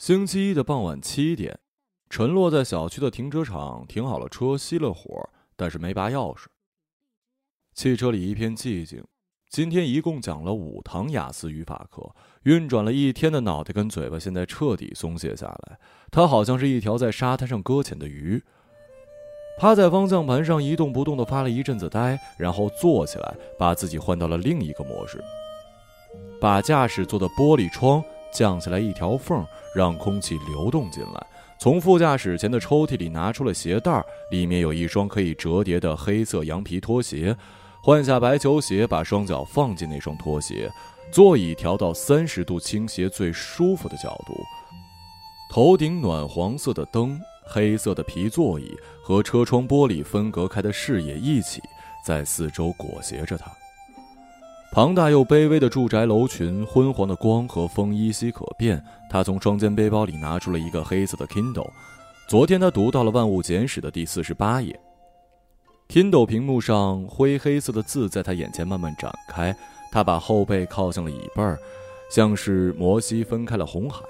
星期一的傍晚七点，陈洛在小区的停车场停好了车，熄了火，但是没拔钥匙。汽车里一片寂静。今天一共讲了五堂雅思语法课，运转了一天的脑袋跟嘴巴现在彻底松懈下来。他好像是一条在沙滩上搁浅的鱼，趴在方向盘上一动不动的发了一阵子呆，然后坐起来，把自己换到了另一个模式，把驾驶座的玻璃窗降下来一条缝。让空气流动进来。从副驾驶前的抽屉里拿出了鞋带里面有一双可以折叠的黑色羊皮拖鞋。换下白球鞋，把双脚放进那双拖鞋。座椅调到三十度倾斜最舒服的角度。头顶暖黄色的灯，黑色的皮座椅和车窗玻璃分隔开的视野一起在四周裹挟着他。庞大又卑微的住宅楼群，昏黄的光和风依稀可辨。他从双肩背包里拿出了一个黑色的 Kindle，昨天他读到了《万物简史》的第四十八页。Kindle 屏幕上灰黑色的字在他眼前慢慢展开。他把后背靠向了椅背儿，像是摩西分开了红海。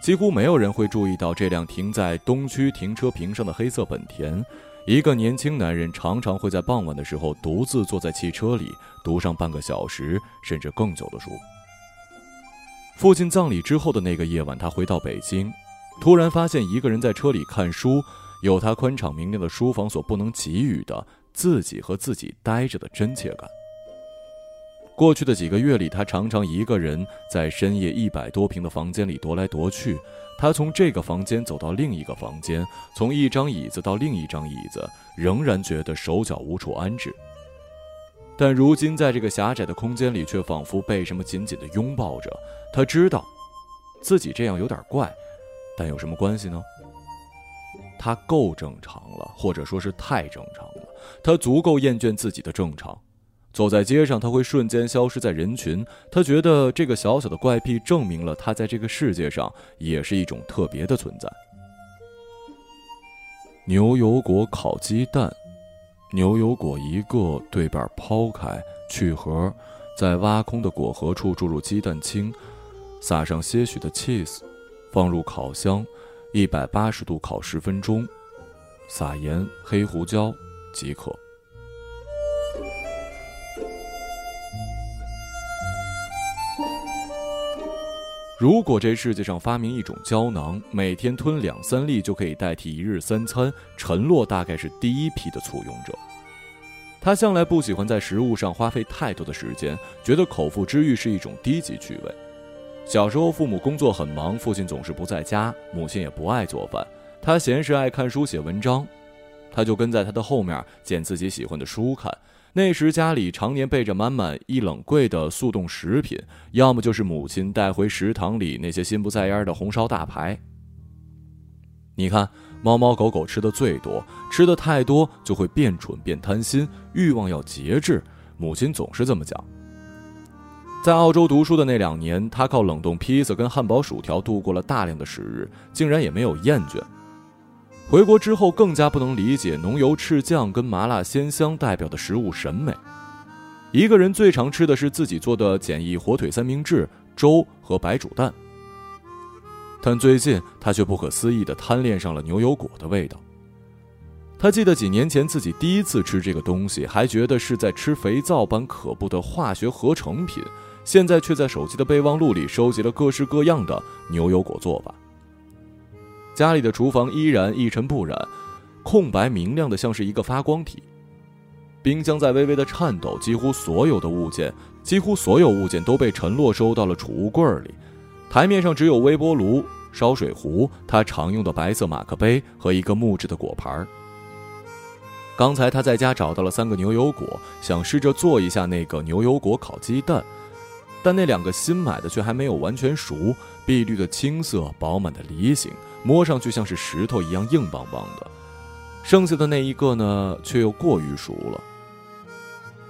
几乎没有人会注意到这辆停在东区停车坪上的黑色本田。一个年轻男人常常会在傍晚的时候独自坐在汽车里读上半个小时甚至更久的书。父亲葬礼之后的那个夜晚，他回到北京，突然发现一个人在车里看书，有他宽敞明亮的书房所不能给予的自己和自己待着的真切感。过去的几个月里，他常常一个人在深夜一百多平的房间里踱来踱去。他从这个房间走到另一个房间，从一张椅子到另一张椅子，仍然觉得手脚无处安置。但如今在这个狭窄的空间里，却仿佛被什么紧紧地拥抱着。他知道，自己这样有点怪，但有什么关系呢？他够正常了，或者说是太正常了。他足够厌倦自己的正常。走在街上，他会瞬间消失在人群。他觉得这个小小的怪癖证明了他在这个世界上也是一种特别的存在。牛油果烤鸡蛋，牛油果一个对半抛开，去核，在挖空的果核处注入鸡蛋清，撒上些许的 cheese，放入烤箱，一百八十度烤十分钟，撒盐、黑胡椒即可。如果这世界上发明一种胶囊，每天吞两三粒就可以代替一日三餐，陈洛大概是第一批的簇拥者。他向来不喜欢在食物上花费太多的时间，觉得口腹之欲是一种低级趣味。小时候父母工作很忙，父亲总是不在家，母亲也不爱做饭，他闲时爱看书写文章，他就跟在他的后面捡自己喜欢的书看。那时家里常年备着满满一冷柜的速冻食品，要么就是母亲带回食堂里那些心不在焉的红烧大排。你看，猫猫狗狗吃的最多，吃的太多就会变蠢变贪心，欲望要节制。母亲总是这么讲。在澳洲读书的那两年，他靠冷冻披萨跟汉堡薯条度过了大量的时日，竟然也没有厌倦。回国之后，更加不能理解浓油赤酱跟麻辣鲜香代表的食物审美。一个人最常吃的是自己做的简易火腿三明治、粥和白煮蛋。但最近他却不可思议地贪恋上了牛油果的味道。他记得几年前自己第一次吃这个东西，还觉得是在吃肥皂般可怖的化学合成品，现在却在手机的备忘录里收集了各式各样的牛油果做法。家里的厨房依然一尘不染，空白明亮的像是一个发光体。冰箱在微微的颤抖，几乎所有的物件，几乎所有物件都被陈洛收到了储物柜里。台面上只有微波炉、烧水壶、他常用的白色马克杯和一个木质的果盘。刚才他在家找到了三个牛油果，想试着做一下那个牛油果烤鸡蛋，但那两个新买的却还没有完全熟，碧绿的青色，饱满的梨形。摸上去像是石头一样硬邦邦的，剩下的那一个呢，却又过于熟了。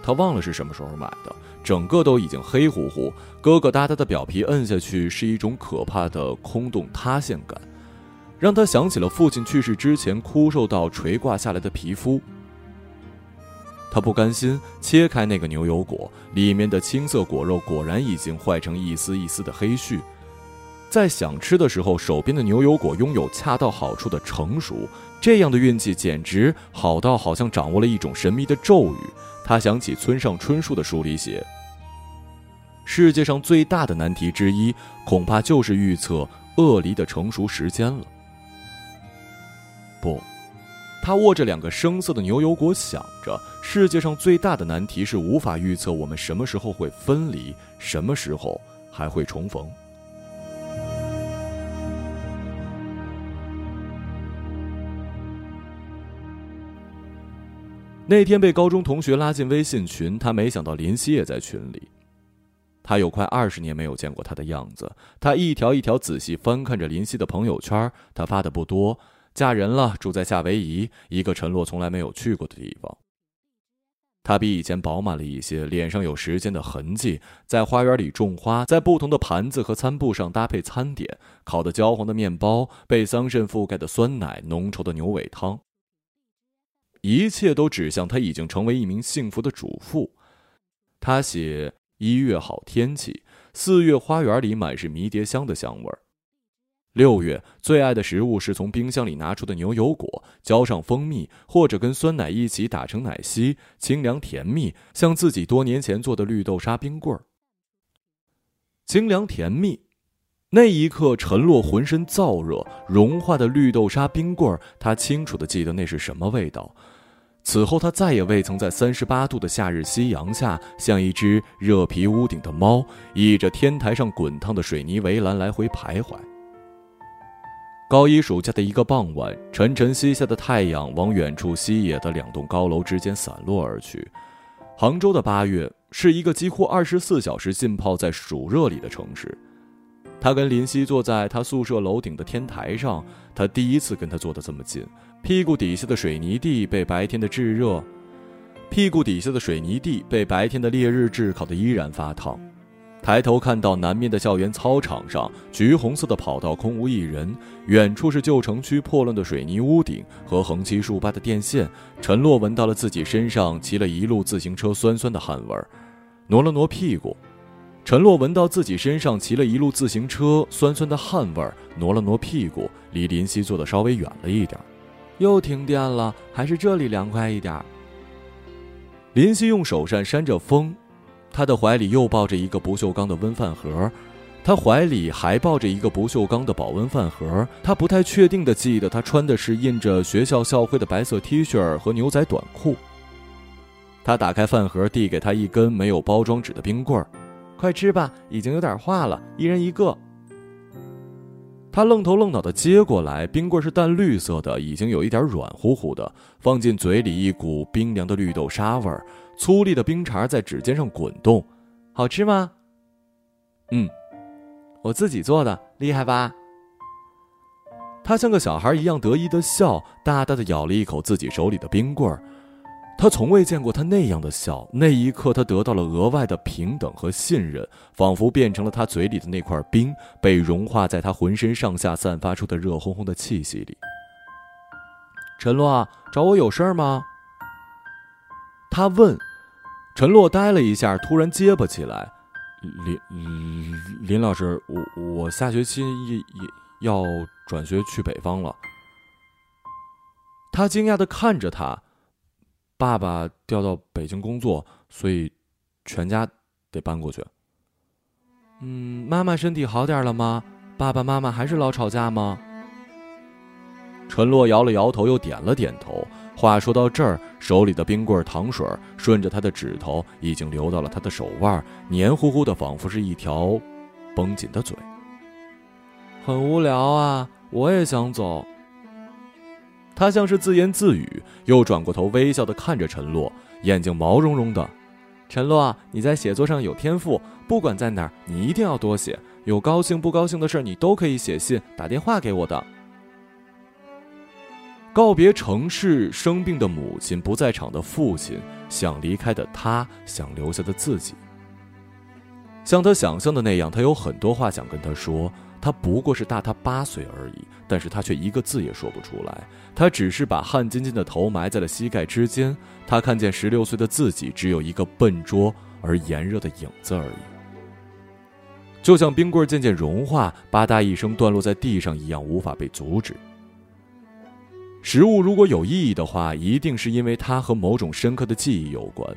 他忘了是什么时候买的，整个都已经黑乎乎、疙疙瘩瘩的表皮，摁下去是一种可怕的空洞塌陷感，让他想起了父亲去世之前枯瘦到垂挂下来的皮肤。他不甘心，切开那个牛油果，里面的青色果肉果然已经坏成一丝一丝的黑絮。在想吃的时候，手边的牛油果拥有恰到好处的成熟，这样的运气简直好到好像掌握了一种神秘的咒语。他想起村上春树的书里写：“世界上最大的难题之一，恐怕就是预测鳄梨的成熟时间了。”不，他握着两个生涩的牛油果，想着世界上最大的难题是无法预测我们什么时候会分离，什么时候还会重逢。那天被高中同学拉进微信群，他没想到林夕也在群里。他有快二十年没有见过他的样子，他一条一条仔细翻看着林夕的朋友圈，他发的不多，嫁人了，住在夏威夷，一个陈洛从来没有去过的地方。他比以前饱满了一些，脸上有时间的痕迹，在花园里种花，在不同的盘子和餐布上搭配餐点，烤的焦黄的面包，被桑葚覆盖的酸奶，浓稠的牛尾汤。一切都指向他已经成为一名幸福的主妇。他写：一月好天气，四月花园里满是迷迭香的香味儿。六月最爱的食物是从冰箱里拿出的牛油果，浇上蜂蜜，或者跟酸奶一起打成奶昔，清凉甜蜜，像自己多年前做的绿豆沙冰棍儿。清凉甜蜜，那一刻，陈洛浑身燥热，融化的绿豆沙冰棍儿，他清楚的记得那是什么味道。此后，他再也未曾在三十八度的夏日夕阳下，像一只热皮屋顶的猫，倚着天台上滚烫的水泥围栏来回徘徊。高一暑假的一个傍晚，沉沉西下的太阳往远处西野的两栋高楼之间散落而去。杭州的八月是一个几乎二十四小时浸泡在暑热里的城市。他跟林夕坐在他宿舍楼顶的天台上，他第一次跟他坐得这么近。屁股底下的水泥地被白天的炙热，屁股底下的水泥地被白天的烈日炙烤的依然发烫。抬头看到南面的校园操场上，橘红色的跑道空无一人，远处是旧城区破烂的水泥屋顶和横七竖八的电线。陈洛闻到了自己身上骑了一路自行车酸酸的汗味儿，挪了挪屁股。陈洛闻到自己身上骑了一路自行车酸酸的汗味儿，挪了挪屁股，离林夕坐的稍微远了一点。又停电了，还是这里凉快一点。林夕用手扇扇着风，他的怀里又抱着一个不锈钢的温饭盒，他怀里还抱着一个不锈钢的保温饭盒。他不太确定的记得，他穿的是印着学校校徽的白色 T 恤和牛仔短裤。他打开饭盒，递给他一根没有包装纸的冰棍儿。快吃吧，已经有点化了，一人一个。他愣头愣脑的接过来，冰棍是淡绿色的，已经有一点软乎乎的，放进嘴里，一股冰凉的绿豆沙味儿，粗粒的冰碴在指尖上滚动，好吃吗？嗯，我自己做的，厉害吧？他像个小孩一样得意的笑，大大的咬了一口自己手里的冰棍儿。他从未见过他那样的笑，那一刻他得到了额外的平等和信任，仿佛变成了他嘴里的那块冰，被融化在他浑身上下散发出的热烘烘的气息里。陈洛，找我有事吗？他问。陈洛呆了一下，突然结巴起来：“林林林老师，我我下学期也也要转学去北方了。”他惊讶的看着他。爸爸调到北京工作，所以全家得搬过去。嗯，妈妈身体好点了吗？爸爸妈妈还是老吵架吗？陈洛摇了摇头，又点了点头。话说到这儿，手里的冰棍糖水顺着他的指头，已经流到了他的手腕，黏糊糊的，仿佛是一条绷紧的嘴。很无聊啊，我也想走。他像是自言自语，又转过头，微笑的看着陈洛，眼睛毛茸茸的。陈洛，你在写作上有天赋，不管在哪儿，你一定要多写。有高兴不高兴的事，你都可以写信、打电话给我的。告别城市，生病的母亲，不在场的父亲，想离开的他，想留下的自己。像他想象的那样，他有很多话想跟他说。他不过是大他八岁而已，但是他却一个字也说不出来。他只是把汗津津的头埋在了膝盖之间。他看见十六岁的自己，只有一个笨拙而炎热的影子而已。就像冰棍渐渐融化，吧嗒一声断落在地上一样，无法被阻止。食物如果有意义的话，一定是因为它和某种深刻的记忆有关。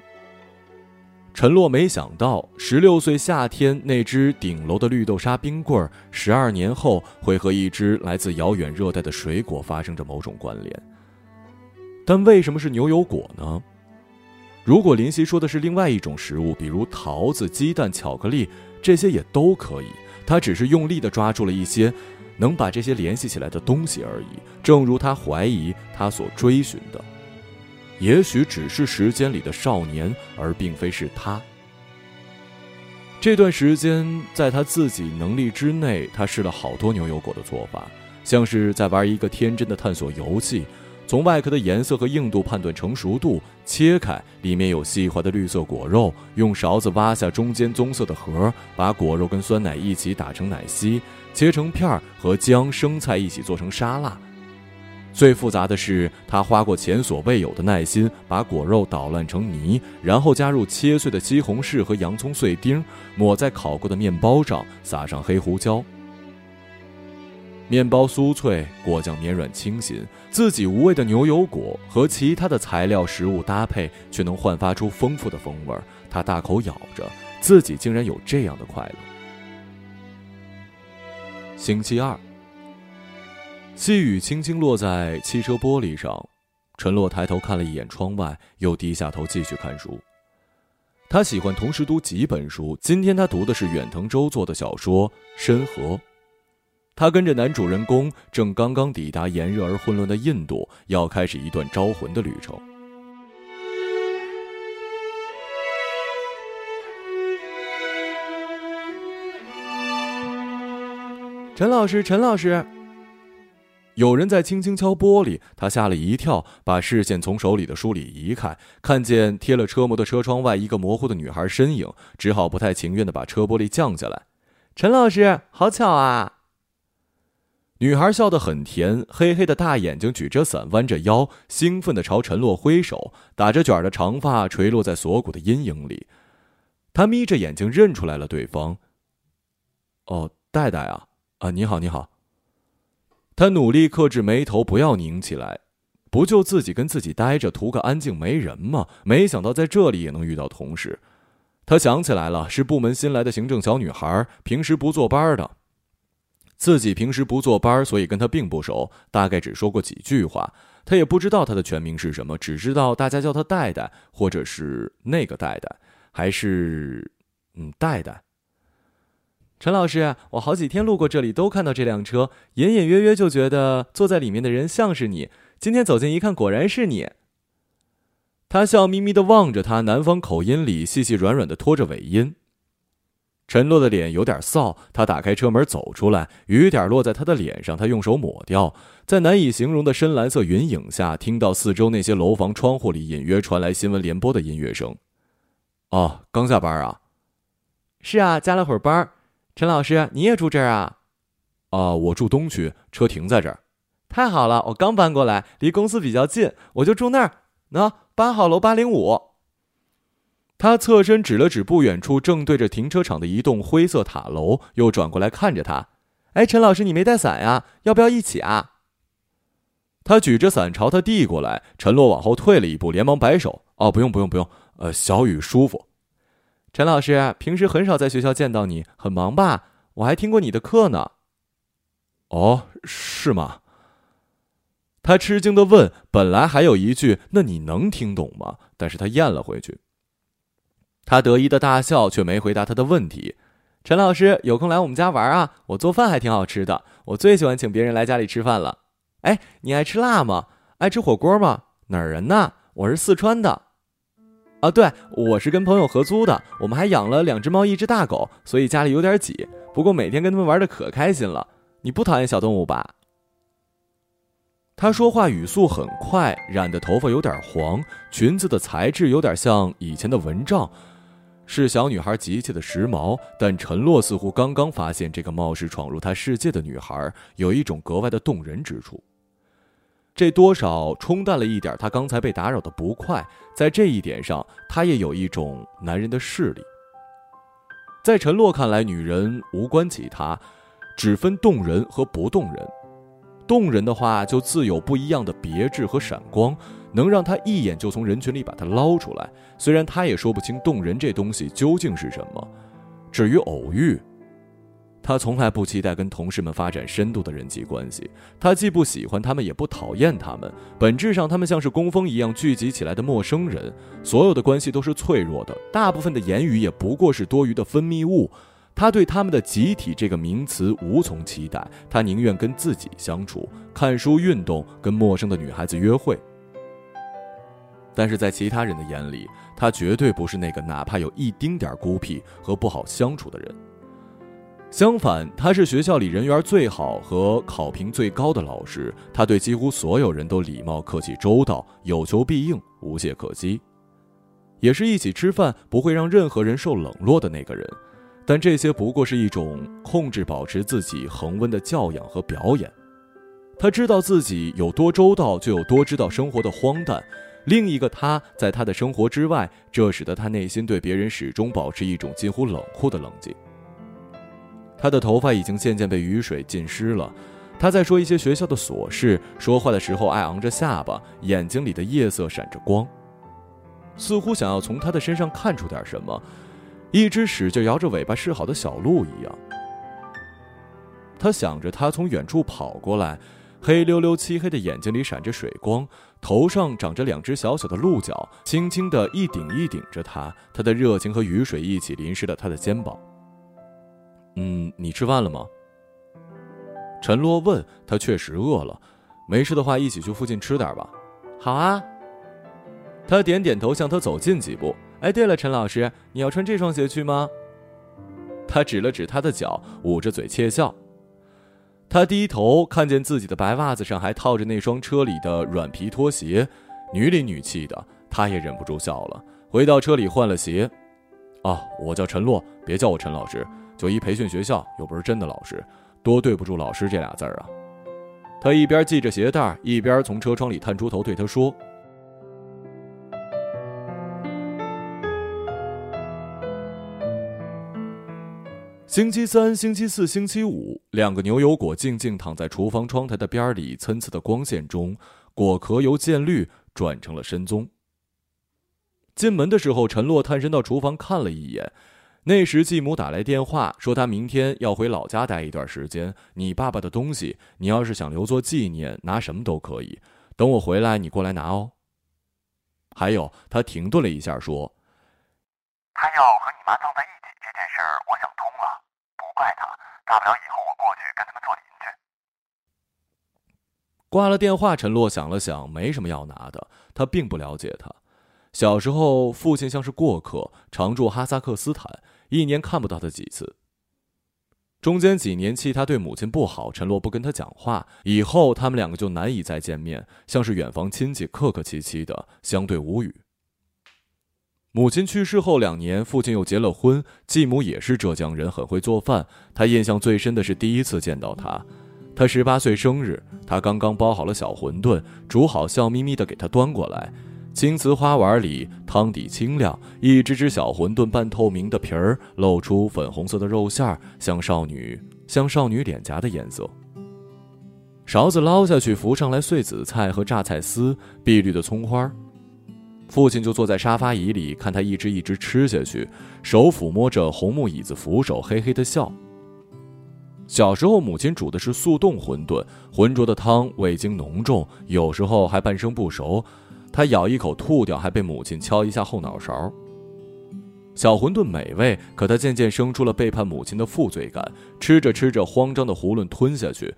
陈洛没想到，十六岁夏天那只顶楼的绿豆沙冰棍儿，十二年后会和一只来自遥远热带的水果发生着某种关联。但为什么是牛油果呢？如果林夕说的是另外一种食物，比如桃子、鸡蛋、巧克力，这些也都可以。他只是用力地抓住了一些能把这些联系起来的东西而已。正如他怀疑，他所追寻的。也许只是时间里的少年，而并非是他。这段时间，在他自己能力之内，他试了好多牛油果的做法，像是在玩一个天真的探索游戏，从外壳的颜色和硬度判断成熟度，切开里面有细滑的绿色果肉，用勺子挖下中间棕色的核，把果肉跟酸奶一起打成奶昔，切成片儿，和姜、生菜一起做成沙拉。最复杂的是，他花过前所未有的耐心，把果肉捣烂成泥，然后加入切碎的西红柿和洋葱碎丁，抹在烤过的面包上，撒上黑胡椒。面包酥脆，果酱绵软清新，自己无味的牛油果和其他的材料食物搭配，却能焕发出丰富的风味。他大口咬着，自己竟然有这样的快乐。星期二。细雨轻轻落在汽车玻璃上，陈洛抬头看了一眼窗外，又低下头继续看书。他喜欢同时读几本书，今天他读的是远藤周作的小说《深河》。他跟着男主人公正刚刚抵达炎热而混乱的印度，要开始一段招魂的旅程。陈老师，陈老师。有人在轻轻敲玻璃，他吓了一跳，把视线从手里的书里移开，看见贴了车模的车窗外一个模糊的女孩身影，只好不太情愿的把车玻璃降下来。陈老师，好巧啊！女孩笑得很甜，黑黑的大眼睛举着伞，弯着腰，兴奋地朝陈洛挥手，打着卷的长发垂落在锁骨的阴影里。他眯着眼睛认出来了对方。哦，戴戴啊，啊，你好，你好。他努力克制眉头，不要拧起来。不就自己跟自己待着，图个安静没人吗？没想到在这里也能遇到同事。他想起来了，是部门新来的行政小女孩，平时不坐班的。自己平时不坐班，所以跟她并不熟，大概只说过几句话。他也不知道她的全名是什么，只知道大家叫她戴戴，或者是那个戴戴，还是嗯戴戴。陈老师，我好几天路过这里都看到这辆车，隐隐约约就觉得坐在里面的人像是你。今天走近一看，果然是你。他笑眯眯的望着他，南方口音里细细软软的拖着尾音。陈洛的脸有点臊，他打开车门走出来，雨点落在他的脸上，他用手抹掉，在难以形容的深蓝色云影下，听到四周那些楼房窗户里隐约传来新闻联播的音乐声。哦，刚下班啊？是啊，加了会儿班。陈老师，你也住这儿啊？啊，我住东区，车停在这儿。太好了，我刚搬过来，离公司比较近，我就住那儿。喏，八号楼八零五。他侧身指了指不远处正对着停车场的一栋灰色塔楼，又转过来看着他。哎，陈老师，你没带伞呀？要不要一起啊？他举着伞朝他递过来，陈洛往后退了一步，连忙摆手。哦，不用不用不用，呃，小雨舒服。陈老师平时很少在学校见到你，很忙吧？我还听过你的课呢。哦，是吗？他吃惊的问。本来还有一句“那你能听懂吗？”但是他咽了回去。他得意的大笑，却没回答他的问题。陈老师有空来我们家玩啊？我做饭还挺好吃的，我最喜欢请别人来家里吃饭了。哎，你爱吃辣吗？爱吃火锅吗？哪儿人呢？我是四川的。啊，对，我是跟朋友合租的，我们还养了两只猫，一只大狗，所以家里有点挤。不过每天跟他们玩的可开心了。你不讨厌小动物吧？他说话语速很快，染的头发有点黄，裙子的材质有点像以前的蚊帐，是小女孩极其的时髦。但陈洛似乎刚刚发现这个貌似闯入他世界的女孩有一种格外的动人之处。这多少冲淡了一点他刚才被打扰的不快，在这一点上，他也有一种男人的势力。在陈洛看来，女人无关其他，只分动人和不动人。动人的话，就自有不一样的别致和闪光，能让他一眼就从人群里把它捞出来。虽然他也说不清动人这东西究竟是什么。至于偶遇，他从来不期待跟同事们发展深度的人际关系。他既不喜欢他们，也不讨厌他们。本质上，他们像是工蜂一样聚集起来的陌生人。所有的关系都是脆弱的，大部分的言语也不过是多余的分泌物。他对他们的集体这个名词无从期待，他宁愿跟自己相处、看书、运动，跟陌生的女孩子约会。但是在其他人的眼里，他绝对不是那个哪怕有一丁点孤僻和不好相处的人。相反，他是学校里人缘最好和考评最高的老师，他对几乎所有人都礼貌、客气、周到，有求必应，无懈可击，也是一起吃饭不会让任何人受冷落的那个人。但这些不过是一种控制、保持自己恒温的教养和表演。他知道自己有多周到，就有多知道生活的荒诞。另一个他在他的生活之外，这使得他内心对别人始终保持一种近乎冷酷的冷静。他的头发已经渐渐被雨水浸湿了。他在说一些学校的琐事，说话的时候爱昂着下巴，眼睛里的夜色闪着光，似乎想要从他的身上看出点什么。一只使劲摇着尾巴示好的小鹿一样，他想着，他从远处跑过来，黑溜溜、漆黑的眼睛里闪着水光，头上长着两只小小的鹿角，轻轻的一顶一顶着他。他的热情和雨水一起淋湿了他的肩膀。嗯，你吃饭了吗？陈洛问他，确实饿了。没事的话，一起去附近吃点吧。好啊。他点点头，向他走近几步。哎，对了，陈老师，你要穿这双鞋去吗？他指了指他的脚，捂着嘴窃笑。他低头看见自己的白袜子上还套着那双车里的软皮拖鞋，女里女气的，他也忍不住笑了。回到车里换了鞋。哦，我叫陈洛，别叫我陈老师，就一培训学校，又不是真的老师，多对不住老师这俩字儿啊。他一边系着鞋带，一边从车窗里探出头对他说。星期三、星期四、星期五，两个牛油果静静躺在厨房窗台的边里，参差的光线中，果壳由渐绿转成了深棕。进门的时候，陈洛探身到厨房看了一眼，那时继母打来电话说，他明天要回老家待一段时间。你爸爸的东西，你要是想留作纪念，拿什么都可以。等我回来，你过来拿哦。还有，他停顿了一下说：“他要和你妈葬在一起这件事儿，我想通了，不。”怪他，大不了以后我过去跟他们做邻居。挂了电话，陈洛想了想，没什么要拿的。他并不了解他。小时候，父亲像是过客，常住哈萨克斯坦，一年看不到他几次。中间几年气他对母亲不好，陈洛不跟他讲话。以后他们两个就难以再见面，像是远房亲戚，客客气气的，相对无语。母亲去世后两年，父亲又结了婚。继母也是浙江人，很会做饭。他印象最深的是第一次见到他，他十八岁生日，他刚刚包好了小馄饨，煮好，笑眯眯的给他端过来。青瓷花碗里，汤底清亮，一只只小馄饨半透明的皮儿露出粉红色的肉馅儿，像少女像少女脸颊的颜色。勺子捞下去，浮上来碎紫菜和榨菜丝，碧绿的葱花。父亲就坐在沙发椅里，看他一只一只吃下去，手抚摸着红木椅子扶手，嘿嘿的笑。小时候，母亲煮的是速冻馄饨，浑浊的汤味精浓重，有时候还半生不熟。他咬一口吐掉，还被母亲敲一下后脑勺。小馄饨美味，可他渐渐生出了背叛母亲的负罪感，吃着吃着，慌张的囫囵吞下去。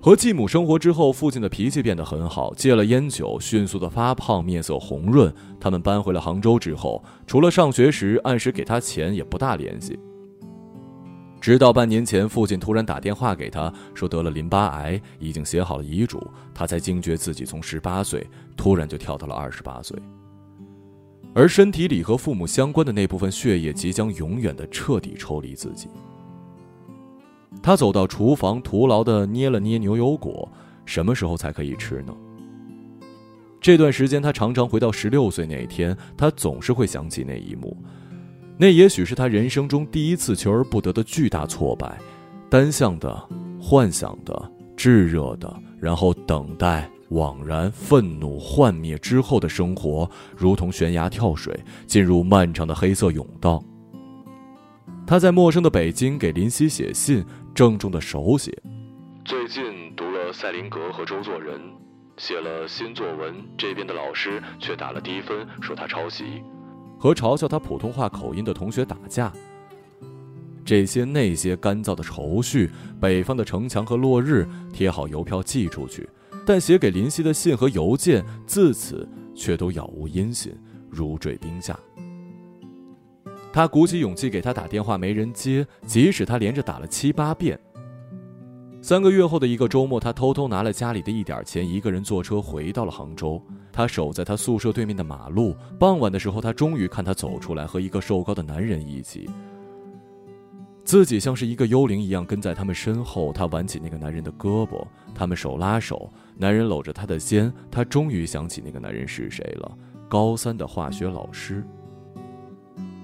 和继母生活之后，父亲的脾气变得很好，戒了烟酒，迅速的发胖，面色红润。他们搬回了杭州之后，除了上学时按时给他钱，也不大联系。直到半年前，父亲突然打电话给他，说得了淋巴癌，已经写好了遗嘱，他才惊觉自己从十八岁突然就跳到了二十八岁，而身体里和父母相关的那部分血液即将永远的彻底抽离自己。他走到厨房，徒劳地捏了捏牛油果。什么时候才可以吃呢？这段时间，他常常回到十六岁那一天，他总是会想起那一幕。那也许是他人生中第一次求而不得的巨大挫败，单向的、幻想的、炙热的，然后等待、惘然、愤怒、幻灭之后的生活，如同悬崖跳水，进入漫长的黑色甬道。他在陌生的北京给林夕写信，郑重的手写：“最近读了塞林格和周作人，写了新作文，这边的老师却打了低分，说他抄袭。”和嘲笑他普通话口音的同学打架，这些那些干燥的愁绪，北方的城墙和落日，贴好邮票寄出去，但写给林夕的信和邮件，自此却都杳无音信，如坠冰下。他鼓起勇气给他打电话，没人接，即使他连着打了七八遍。三个月后的一个周末，他偷偷拿了家里的一点钱，一个人坐车回到了杭州。他守在他宿舍对面的马路。傍晚的时候，他终于看他走出来，和一个瘦高的男人一起。自己像是一个幽灵一样跟在他们身后。他挽起那个男人的胳膊，他们手拉手，男人搂着他的肩。他终于想起那个男人是谁了，高三的化学老师，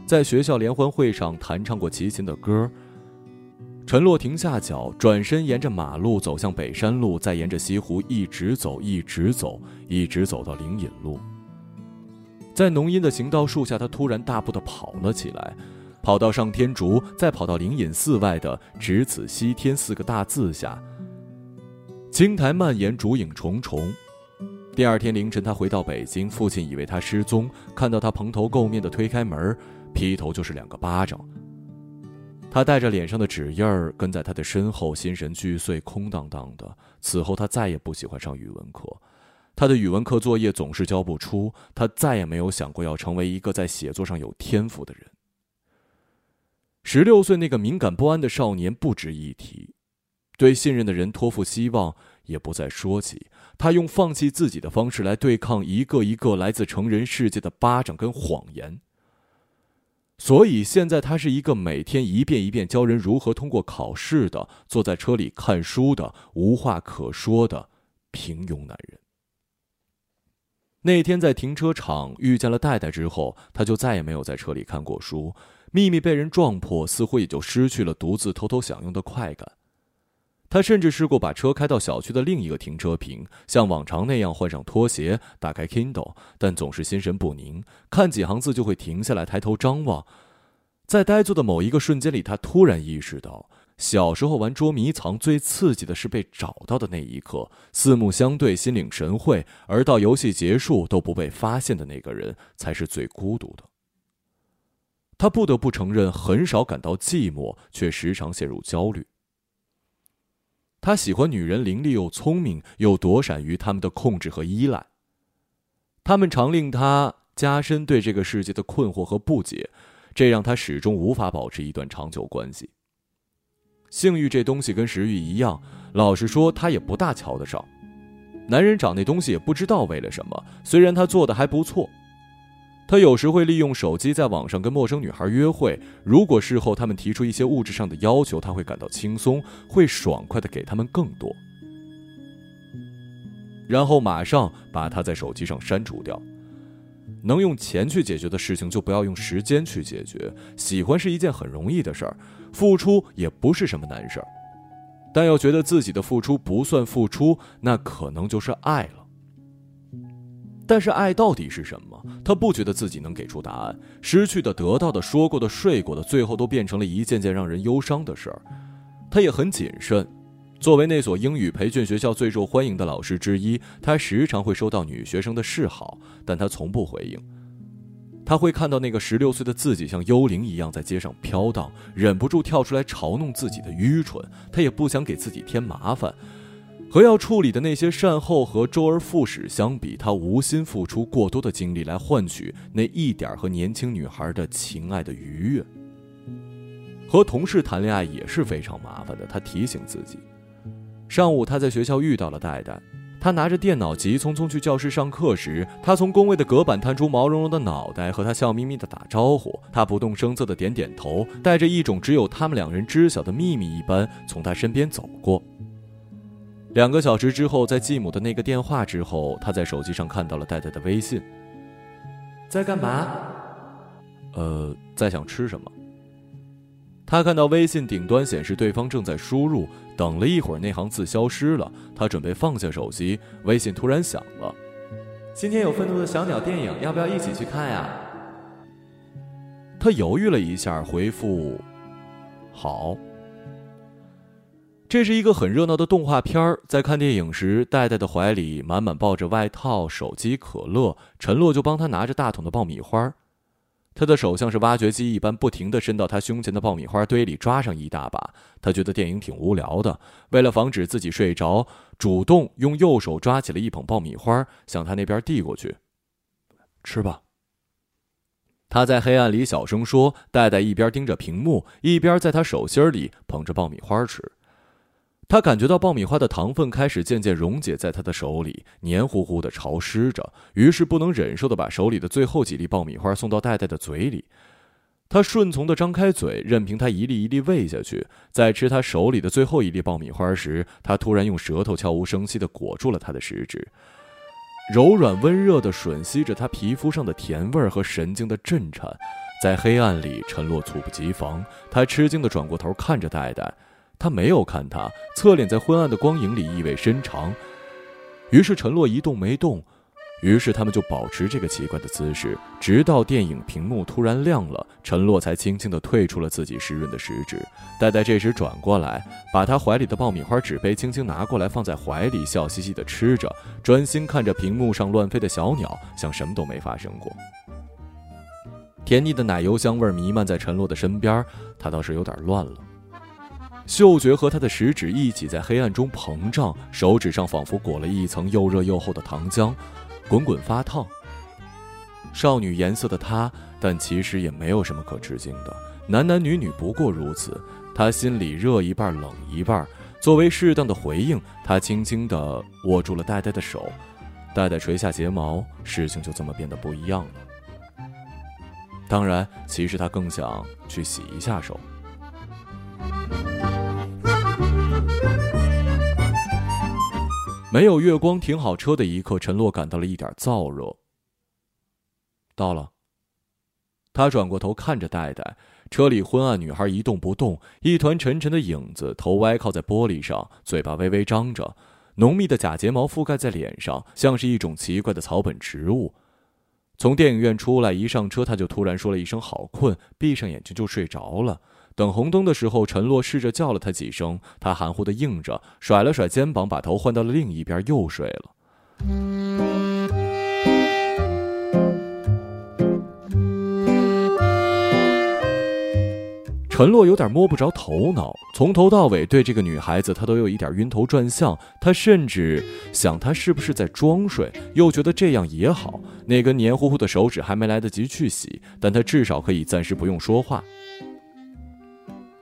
在学校联欢会上弹唱过齐秦的歌。陈洛停下脚，转身沿着马路走向北山路，再沿着西湖一直走，一直走，一直走到灵隐路。在浓荫的行道树下，他突然大步的跑了起来，跑到上天竺，再跑到灵隐寺外的“只此西天”四个大字下。青苔蔓延，竹影重重。第二天凌晨，他回到北京，父亲以为他失踪，看到他蓬头垢面的推开门，劈头就是两个巴掌。他带着脸上的纸印儿跟在他的身后，心神俱碎，空荡荡的。此后，他再也不喜欢上语文课，他的语文课作业总是交不出。他再也没有想过要成为一个在写作上有天赋的人。十六岁那个敏感不安的少年不值一提，对信任的人托付希望也不再说起。他用放弃自己的方式来对抗一个一个来自成人世界的巴掌跟谎言。所以现在他是一个每天一遍一遍教人如何通过考试的，坐在车里看书的，无话可说的平庸男人。那天在停车场遇见了戴戴之后，他就再也没有在车里看过书。秘密被人撞破，似乎也就失去了独自偷偷享用的快感。他甚至试过把车开到小区的另一个停车坪，像往常那样换上拖鞋，打开 Kindle，但总是心神不宁，看几行字就会停下来抬头张望。在呆坐的某一个瞬间里，他突然意识到，小时候玩捉迷藏最刺激的是被找到的那一刻，四目相对，心领神会；而到游戏结束都不被发现的那个人，才是最孤独的。他不得不承认，很少感到寂寞，却时常陷入焦虑。他喜欢女人伶俐又聪明，又躲闪于他们的控制和依赖。他们常令他加深对这个世界的困惑和不解。这让他始终无法保持一段长久关系。性欲这东西跟食欲一样，老实说，他也不大瞧得上。男人找那东西也不知道为了什么，虽然他做的还不错。他有时会利用手机在网上跟陌生女孩约会，如果事后他们提出一些物质上的要求，他会感到轻松，会爽快的给他们更多，然后马上把他在手机上删除掉。能用钱去解决的事情，就不要用时间去解决。喜欢是一件很容易的事儿，付出也不是什么难事儿。但要觉得自己的付出不算付出，那可能就是爱了。但是爱到底是什么？他不觉得自己能给出答案。失去的、得到的、说过的、睡过的，最后都变成了一件件让人忧伤的事儿。他也很谨慎。作为那所英语培训学校最受欢迎的老师之一，他时常会收到女学生的示好，但他从不回应。他会看到那个十六岁的自己像幽灵一样在街上飘荡，忍不住跳出来嘲弄自己的愚蠢。他也不想给自己添麻烦，和要处理的那些善后和周而复始相比，他无心付出过多的精力来换取那一点和年轻女孩的情爱的愉悦。和同事谈恋爱也是非常麻烦的，他提醒自己。上午，他在学校遇到了戴戴。他拿着电脑急匆匆去教室上课时，他从工位的隔板探出毛茸茸的脑袋，和他笑眯眯的打招呼。他不动声色的点点头，带着一种只有他们两人知晓的秘密一般从他身边走过。两个小时之后，在继母的那个电话之后，他在手机上看到了戴戴的微信。在干嘛？呃，在想吃什么？他看到微信顶端显示对方正在输入，等了一会儿，那行字消失了。他准备放下手机，微信突然响了。今天有愤怒的小鸟电影，要不要一起去看呀？他犹豫了一下，回复：“好。”这是一个很热闹的动画片儿在看电影时，戴戴的怀里满满抱着外套、手机、可乐，陈洛就帮他拿着大桶的爆米花。他的手像是挖掘机一般，不停地伸到他胸前的爆米花堆里抓上一大把。他觉得电影挺无聊的，为了防止自己睡着，主动用右手抓起了一捧爆米花，向他那边递过去：“吃吧。”他在黑暗里小声说。戴戴一边盯着屏幕，一边在他手心里捧着爆米花吃。他感觉到爆米花的糖分开始渐渐溶解在他的手里，黏糊糊的、潮湿着。于是不能忍受的把手里的最后几粒爆米花送到戴戴的嘴里。他顺从的张开嘴，任凭他一粒一粒喂下去。在吃他手里的最后一粒爆米花时，他突然用舌头悄无声息地裹住了他的食指，柔软温热地吮吸着他皮肤上的甜味儿和神经的震颤。在黑暗里，陈洛猝不及防，他吃惊地转过头看着戴戴。他没有看他，侧脸在昏暗的光影里意味深长。于是陈洛一动没动，于是他们就保持这个奇怪的姿势，直到电影屏幕突然亮了，陈洛才轻轻地退出了自己湿润的食指。戴戴这时转过来，把他怀里的爆米花纸杯轻轻拿过来，放在怀里，笑嘻嘻地吃着，专心看着屏幕上乱飞的小鸟，像什么都没发生过。甜腻的奶油香味弥漫在陈洛的身边，他倒是有点乱了。嗅觉和他的食指一起在黑暗中膨胀，手指上仿佛裹了一层又热又厚的糖浆，滚滚发烫。少女颜色的她，但其实也没有什么可吃惊的，男男女女不过如此。他心里热一半，冷一半。作为适当的回应，他轻轻地握住了戴戴的手，戴戴垂下睫毛，事情就这么变得不一样了。当然，其实他更想去洗一下手。没有月光，停好车的一刻，陈洛感到了一点燥热。到了。他转过头看着戴戴，车里昏暗，女孩一动不动，一团沉沉的影子，头歪靠在玻璃上，嘴巴微微张着，浓密的假睫毛覆盖在脸上，像是一种奇怪的草本植物。从电影院出来，一上车他就突然说了一声“好困”，闭上眼睛就睡着了。等红灯的时候，陈洛试着叫了他几声，他含糊的应着，甩了甩肩膀，把头换到了另一边，又睡了。陈洛有点摸不着头脑，从头到尾对这个女孩子，他都有一点晕头转向。他甚至想，她是不是在装睡？又觉得这样也好，那根黏糊糊的手指还没来得及去洗，但他至少可以暂时不用说话。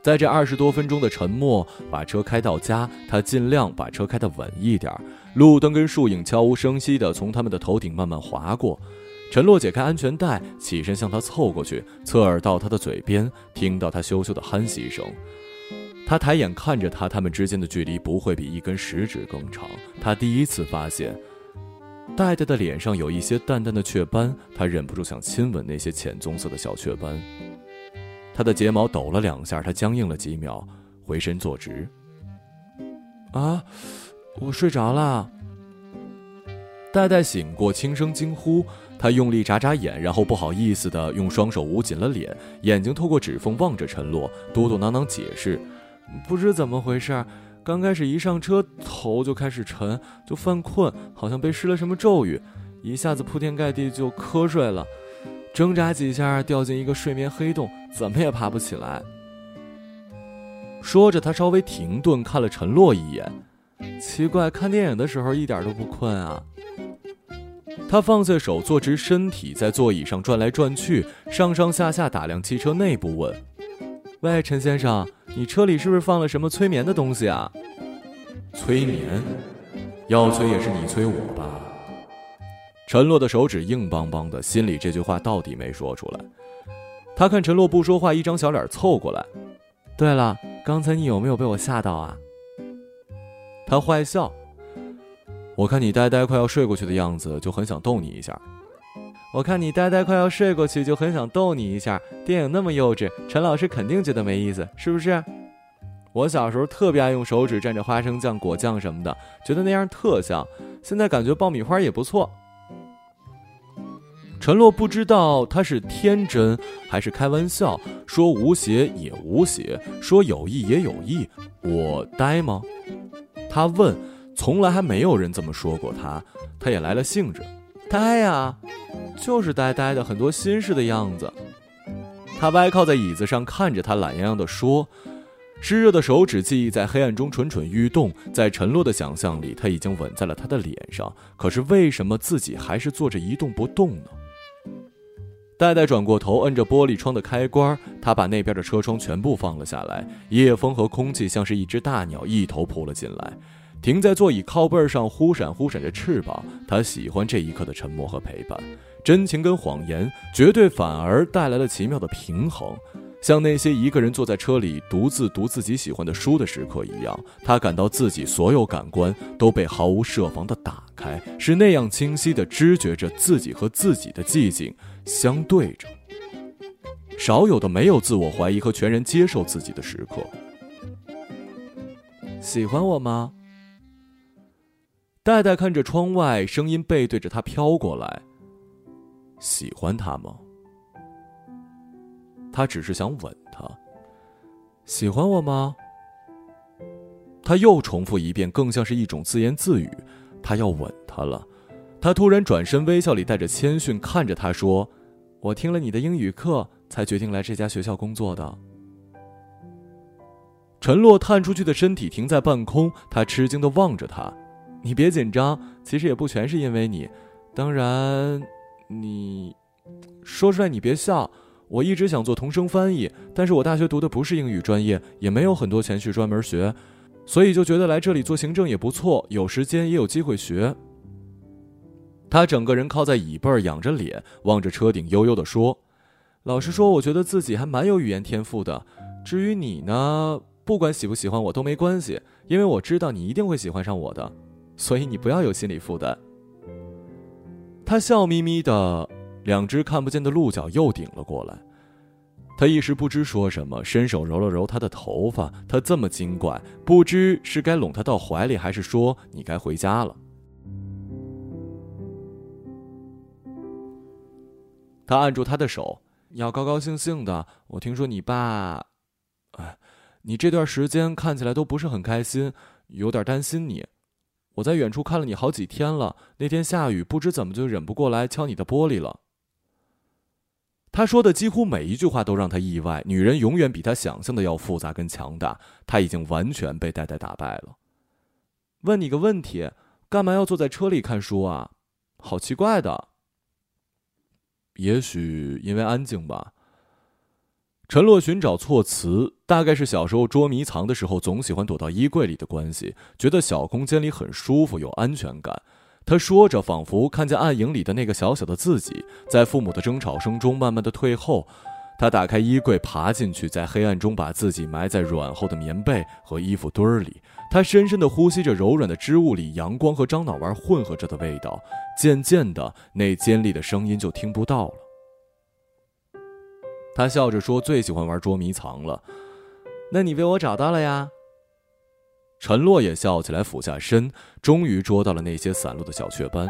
在这二十多分钟的沉默，把车开到家，他尽量把车开得稳一点。路灯跟树影悄无声息地从他们的头顶慢慢划过。陈洛解开安全带，起身向他凑过去，侧耳到他的嘴边，听到他羞羞的鼾息声。他抬眼看着他，他们之间的距离不会比一根食指更长。他第一次发现，戴戴的脸上有一些淡淡的雀斑，他忍不住想亲吻那些浅棕色的小雀斑。他的睫毛抖了两下，他僵硬了几秒，回身坐直。啊，我睡着了。戴戴醒过，轻声惊呼。他用力眨眨眼，然后不好意思的用双手捂紧了脸，眼睛透过指缝望着陈洛，嘟嘟囔囔解释：“不知怎么回事，刚开始一上车头就开始沉，就犯困，好像被施了什么咒语，一下子铺天盖地就瞌睡了。”挣扎几下，掉进一个睡眠黑洞，怎么也爬不起来。说着，他稍微停顿，看了陈洛一眼。奇怪，看电影的时候一点都不困啊。他放下手，坐直身体，在座椅上转来转去，上上下下打量汽车内部，问：“喂，陈先生，你车里是不是放了什么催眠的东西啊？”催眠？要催也是你催我吧？陈洛的手指硬邦邦的，心里这句话到底没说出来。他看陈洛不说话，一张小脸凑过来。对了，刚才你有没有被我吓到啊？他坏笑。我看你呆呆快要睡过去的样子，就很想逗你一下。我看你呆呆快要睡过去，就很想逗你一下。电影那么幼稚，陈老师肯定觉得没意思，是不是？我小时候特别爱用手指蘸着花生酱、果酱什么的，觉得那样特香。现在感觉爆米花也不错。陈洛不知道他是天真还是开玩笑，说无邪也无邪，说有意也有意。我呆吗？他问。从来还没有人这么说过他，他也来了兴致。呆呀，就是呆呆的，很多心事的样子。他歪靠在椅子上，看着他，懒洋洋地说：“湿热的手指记忆在黑暗中蠢蠢欲动，在陈洛的想象里，他已经吻在了他的脸上。可是为什么自己还是坐着一动不动呢？”戴戴转过头，摁着玻璃窗的开关，他把那边的车窗全部放了下来。夜风和空气像是一只大鸟，一头扑了进来。停在座椅靠背上，忽闪忽闪着翅膀。他喜欢这一刻的沉默和陪伴，真情跟谎言绝对反而带来了奇妙的平衡，像那些一个人坐在车里独自读自己喜欢的书的时刻一样。他感到自己所有感官都被毫无设防的打开，是那样清晰的知觉着自己和自己的寂静相对着，少有的没有自我怀疑和全然接受自己的时刻。喜欢我吗？戴戴看着窗外，声音背对着他飘过来。喜欢他吗？他只是想吻她。喜欢我吗？他又重复一遍，更像是一种自言自语。他要吻她了。他突然转身，微笑里带着谦逊，看着他说：“我听了你的英语课，才决定来这家学校工作的。”陈洛探出去的身体停在半空，他吃惊的望着他。你别紧张，其实也不全是因为你。当然，你说出来你别笑。我一直想做同声翻译，但是我大学读的不是英语专业，也没有很多钱去专门学，所以就觉得来这里做行政也不错，有时间也有机会学。他整个人靠在椅背，仰着脸，望着车顶，悠悠地说：“老实说，我觉得自己还蛮有语言天赋的。至于你呢，不管喜不喜欢我都没关系，因为我知道你一定会喜欢上我的。”所以你不要有心理负担。他笑眯眯的，两只看不见的鹿角又顶了过来。他一时不知说什么，伸手揉了揉他的头发。他这么精怪，不知是该拢他到怀里，还是说你该回家了。他按住他的手，要高高兴兴的。我听说你爸，哎，你这段时间看起来都不是很开心，有点担心你。我在远处看了你好几天了。那天下雨，不知怎么就忍不过来敲你的玻璃了。他说的几乎每一句话都让他意外。女人永远比他想象的要复杂跟强大。他已经完全被戴戴打败了。问你个问题，干嘛要坐在车里看书啊？好奇怪的。也许因为安静吧。陈洛寻找措辞，大概是小时候捉迷藏的时候，总喜欢躲到衣柜里的关系，觉得小空间里很舒服，有安全感。他说着，仿佛看见暗影里的那个小小的自己，在父母的争吵声中慢慢的退后。他打开衣柜，爬进去，在黑暗中把自己埋在软厚的棉被和衣服堆儿里。他深深的呼吸着柔软的织物里阳光和樟脑丸混合着的味道。渐渐的，那尖利的声音就听不到了。他笑着说：“最喜欢玩捉迷藏了，那你被我找到了呀？”陈洛也笑起来，俯下身，终于捉到了那些散落的小雀斑。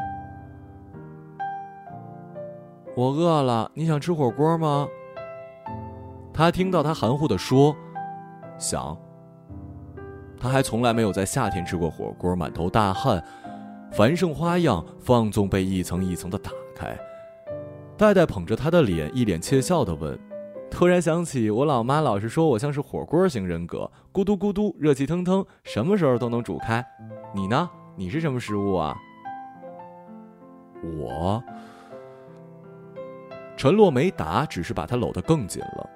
我饿了，你想吃火锅吗？他听到他含糊的说：“想。”他还从来没有在夏天吃过火锅，满头大汗，繁盛花样放纵被一层一层的打开。戴戴捧着他的脸，一脸窃笑的问。突然想起，我老妈老是说我像是火锅型人格，咕嘟咕嘟，热气腾腾，什么时候都能煮开。你呢？你是什么食物啊？我。陈洛没答，只是把他搂得更紧了。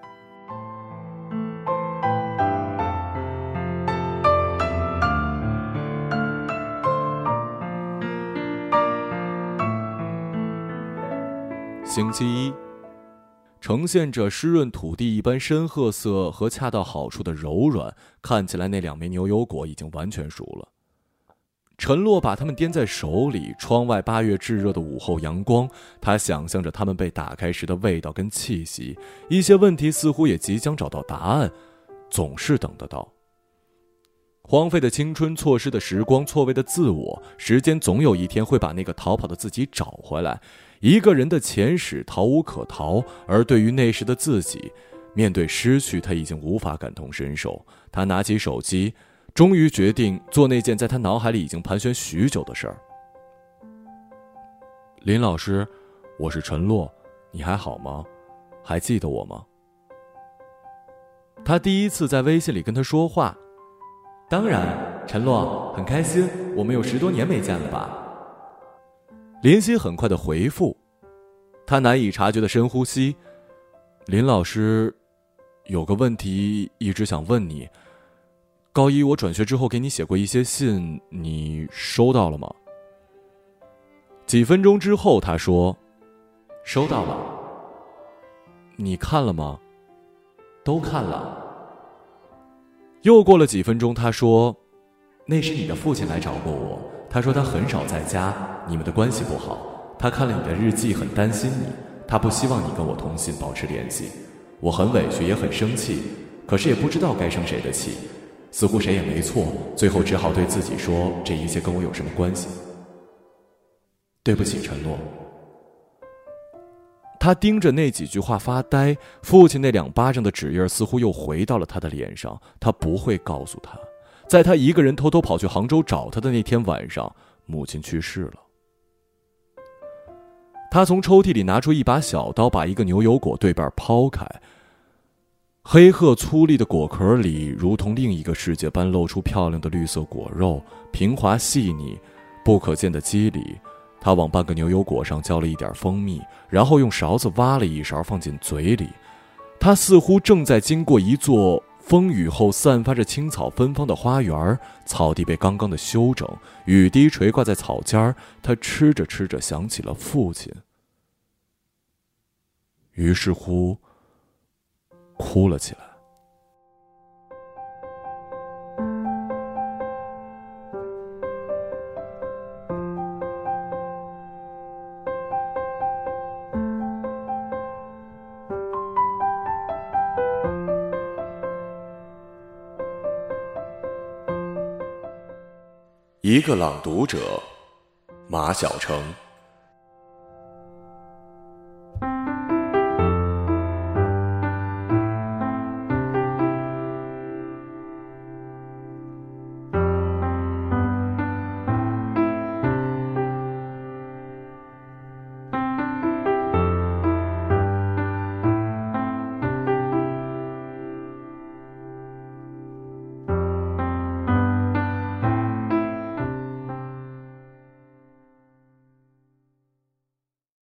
星期一。呈现着湿润土地一般深褐色和恰到好处的柔软，看起来那两枚牛油果已经完全熟了。陈洛把它们掂在手里，窗外八月炙热的午后阳光，他想象着它们被打开时的味道跟气息，一些问题似乎也即将找到答案，总是等得到。荒废的青春，错失的时光，错位的自我，时间总有一天会把那个逃跑的自己找回来。一个人的前史逃无可逃，而对于那时的自己，面对失去，他已经无法感同身受。他拿起手机，终于决定做那件在他脑海里已经盘旋许久的事儿。林老师，我是陈洛，你还好吗？还记得我吗？他第一次在微信里跟他说话。当然，陈洛很开心，我们有十多年没见了吧？林夕很快的回复，他难以察觉的深呼吸。林老师，有个问题一直想问你。高一我转学之后给你写过一些信，你收到了吗？几分钟之后，他说：“收到了。”你看了吗？都看了。又过了几分钟，他说：“那是你的父亲来找过我。他说他很少在家，你们的关系不好。他看了你的日记，很担心你。他不希望你跟我通信，保持联系。我很委屈，也很生气，可是也不知道该生谁的气。似乎谁也没错，最后只好对自己说：这一切跟我有什么关系？对不起，陈诺。”他盯着那几句话发呆，父亲那两巴掌的指印似乎又回到了他的脸上。他不会告诉他，在他一个人偷偷跑去杭州找他的那天晚上，母亲去世了。他从抽屉里拿出一把小刀，把一个牛油果对半剖开，黑褐粗粝的果壳里，如同另一个世界般露出漂亮的绿色果肉，平滑细腻，不可见的肌理。他往半个牛油果上浇了一点蜂蜜，然后用勺子挖了一勺放进嘴里。他似乎正在经过一座风雨后散发着青草芬芳的花园，草地被刚刚的修整，雨滴垂挂在草尖儿。他吃着吃着想起了父亲，于是乎哭了起来。一个朗读者，马晓成。